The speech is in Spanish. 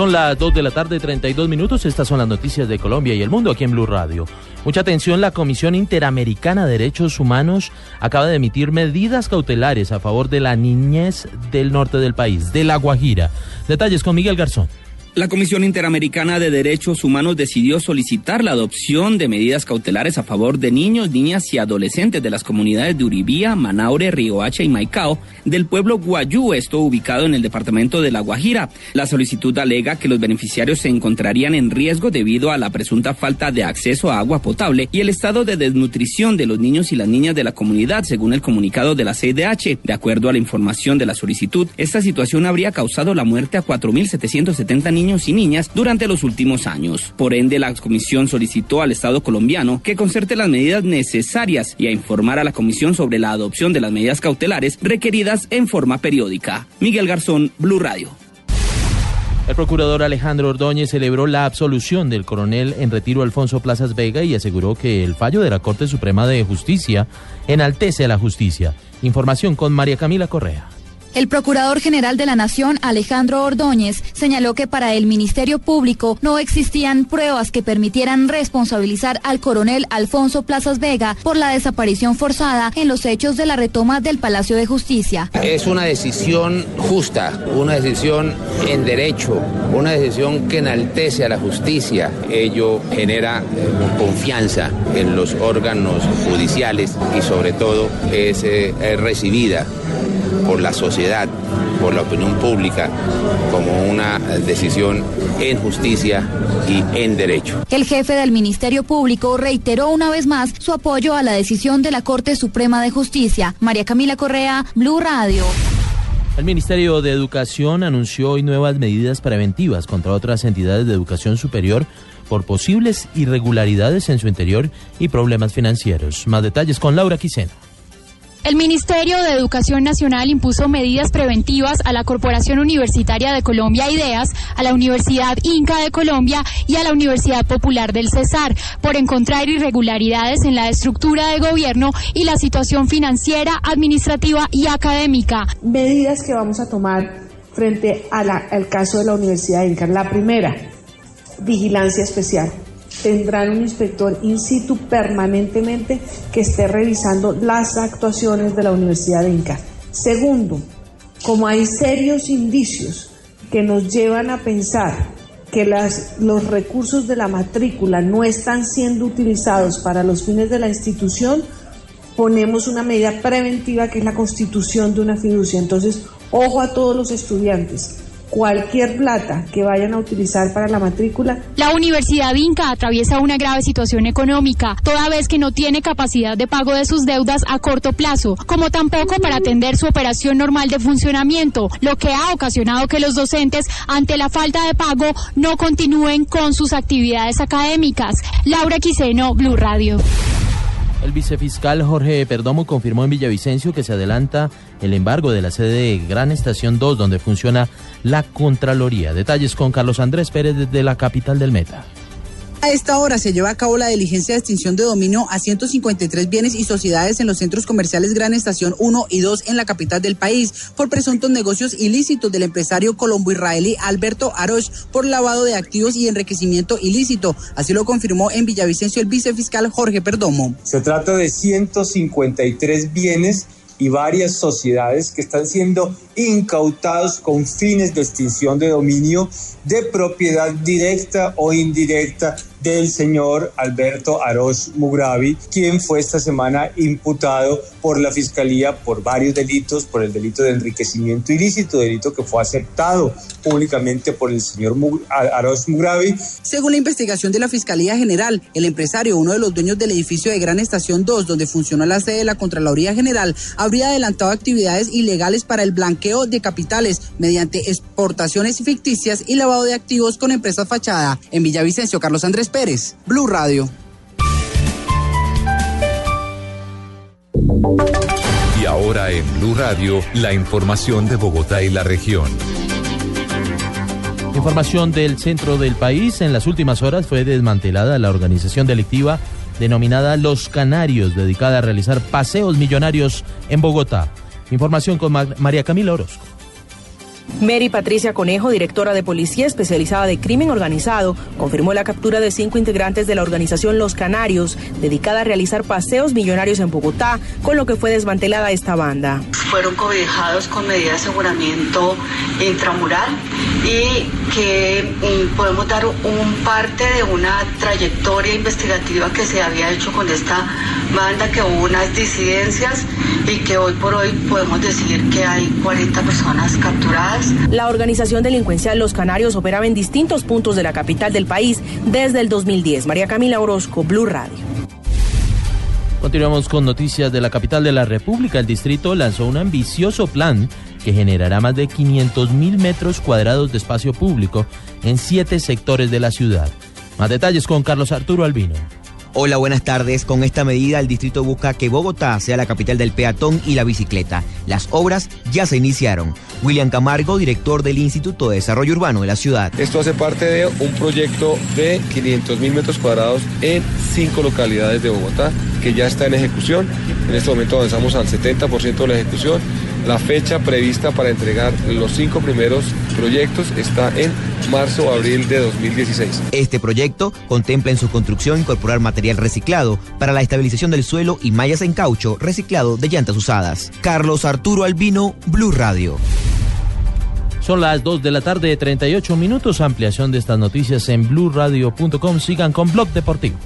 Son las 2 de la tarde, 32 minutos. Estas son las noticias de Colombia y el mundo aquí en Blue Radio. Mucha atención, la Comisión Interamericana de Derechos Humanos acaba de emitir medidas cautelares a favor de la niñez del norte del país, de La Guajira. Detalles con Miguel Garzón. La Comisión Interamericana de Derechos Humanos decidió solicitar la adopción de medidas cautelares a favor de niños, niñas y adolescentes de las comunidades de Uribía, Manaure, Riohacha y Maicao del pueblo Guayú, esto ubicado en el departamento de La Guajira. La solicitud alega que los beneficiarios se encontrarían en riesgo debido a la presunta falta de acceso a agua potable y el estado de desnutrición de los niños y las niñas de la comunidad, según el comunicado de la CIDH. De acuerdo a la información de la solicitud, esta situación habría causado la muerte a 4.770 niños niños y niñas durante los últimos años. Por ende, la comisión solicitó al Estado colombiano que concerte las medidas necesarias y a informar a la comisión sobre la adopción de las medidas cautelares requeridas en forma periódica. Miguel Garzón, Blue Radio. El procurador Alejandro Ordóñez celebró la absolución del coronel en retiro Alfonso Plazas Vega y aseguró que el fallo de la Corte Suprema de Justicia enaltece a la justicia. Información con María Camila Correa. El Procurador General de la Nación, Alejandro Ordóñez, señaló que para el Ministerio Público no existían pruebas que permitieran responsabilizar al coronel Alfonso Plazas Vega por la desaparición forzada en los hechos de la retoma del Palacio de Justicia. Es una decisión justa, una decisión en derecho, una decisión que enaltece a la justicia. Ello genera confianza en los órganos judiciales y sobre todo es eh, recibida por la sociedad, por la opinión pública, como una decisión en justicia y en derecho. El jefe del Ministerio Público reiteró una vez más su apoyo a la decisión de la Corte Suprema de Justicia. María Camila Correa, Blue Radio. El Ministerio de Educación anunció hoy nuevas medidas preventivas contra otras entidades de educación superior por posibles irregularidades en su interior y problemas financieros. Más detalles con Laura Quiseno. El Ministerio de Educación Nacional impuso medidas preventivas a la Corporación Universitaria de Colombia IDEAS, a la Universidad Inca de Colombia y a la Universidad Popular del Cesar por encontrar irregularidades en la estructura de gobierno y la situación financiera, administrativa y académica. Medidas que vamos a tomar frente al caso de la Universidad Inca. La primera, vigilancia especial tendrán un inspector in situ permanentemente que esté revisando las actuaciones de la Universidad de Inca. Segundo, como hay serios indicios que nos llevan a pensar que los recursos de la matrícula no están siendo utilizados para los fines de la institución, ponemos una medida preventiva que es la constitución de una fiducia. Entonces, ojo a todos los estudiantes cualquier plata que vayan a utilizar para la matrícula. La Universidad Inca atraviesa una grave situación económica, toda vez que no tiene capacidad de pago de sus deudas a corto plazo, como tampoco para atender su operación normal de funcionamiento, lo que ha ocasionado que los docentes, ante la falta de pago, no continúen con sus actividades académicas. Laura Quiseno, Blue Radio. El vicefiscal Jorge Perdomo confirmó en Villavicencio que se adelanta el embargo de la sede de Gran Estación 2, donde funciona la Contraloría. Detalles con Carlos Andrés Pérez desde la capital del Meta. A esta hora se lleva a cabo la diligencia de extinción de dominio a 153 bienes y sociedades en los centros comerciales Gran Estación 1 y 2 en la capital del país por presuntos negocios ilícitos del empresario colombo-israelí Alberto Arosh por lavado de activos y enriquecimiento ilícito. Así lo confirmó en Villavicencio el vicefiscal Jorge Perdomo. Se trata de 153 bienes y varias sociedades que están siendo incautados con fines de extinción de dominio de propiedad directa o indirecta del señor Alberto Aroz Mugravi, quien fue esta semana imputado por la Fiscalía por varios delitos, por el delito de enriquecimiento ilícito, delito que fue aceptado públicamente por el señor Aroz Mugravi. Según la investigación de la Fiscalía General, el empresario, uno de los dueños del edificio de Gran Estación 2, donde funcionó la sede de la Contraloría General, habría adelantado actividades ilegales para el blanqueo de capitales mediante exportaciones ficticias y lavado de activos con empresas fachada. En Villavicencio, Carlos Andrés Pérez, Blue Radio. Y ahora en Blue Radio, la información de Bogotá y la región. Información del centro del país. En las últimas horas fue desmantelada la organización delictiva denominada Los Canarios, dedicada a realizar paseos millonarios en Bogotá. Información con María Camila Orozco. Mary Patricia Conejo, directora de policía especializada de crimen organizado, confirmó la captura de cinco integrantes de la organización Los Canarios, dedicada a realizar paseos millonarios en Bogotá, con lo que fue desmantelada esta banda. Fueron cobijados con medidas de aseguramiento intramural y que mm, podemos dar un parte de una trayectoria investigativa que se había hecho con esta banda, que hubo unas disidencias y que hoy por hoy podemos decir que hay 40 personas capturadas. La organización delincuencial Los Canarios operaba en distintos puntos de la capital del país desde el 2010. María Camila Orozco, Blue Radio. Continuamos con noticias de la capital de la República. El distrito lanzó un ambicioso plan que generará más de 500 mil metros cuadrados de espacio público en siete sectores de la ciudad. Más detalles con Carlos Arturo Albino. Hola, buenas tardes. Con esta medida, el distrito busca que Bogotá sea la capital del peatón y la bicicleta. Las obras ya se iniciaron. William Camargo, director del Instituto de Desarrollo Urbano de la ciudad. Esto hace parte de un proyecto de 500 mil metros cuadrados en cinco localidades de Bogotá que ya está en ejecución. En este momento avanzamos al 70% de la ejecución la fecha prevista para entregar los cinco primeros proyectos está en marzo o abril de 2016. Este proyecto contempla en su construcción incorporar material reciclado para la estabilización del suelo y mallas en caucho reciclado de llantas usadas. Carlos Arturo Albino, Blue Radio. Son las 2 de la tarde, 38 minutos. Ampliación de estas noticias en blueradio.com. Sigan con Blog Deportivo.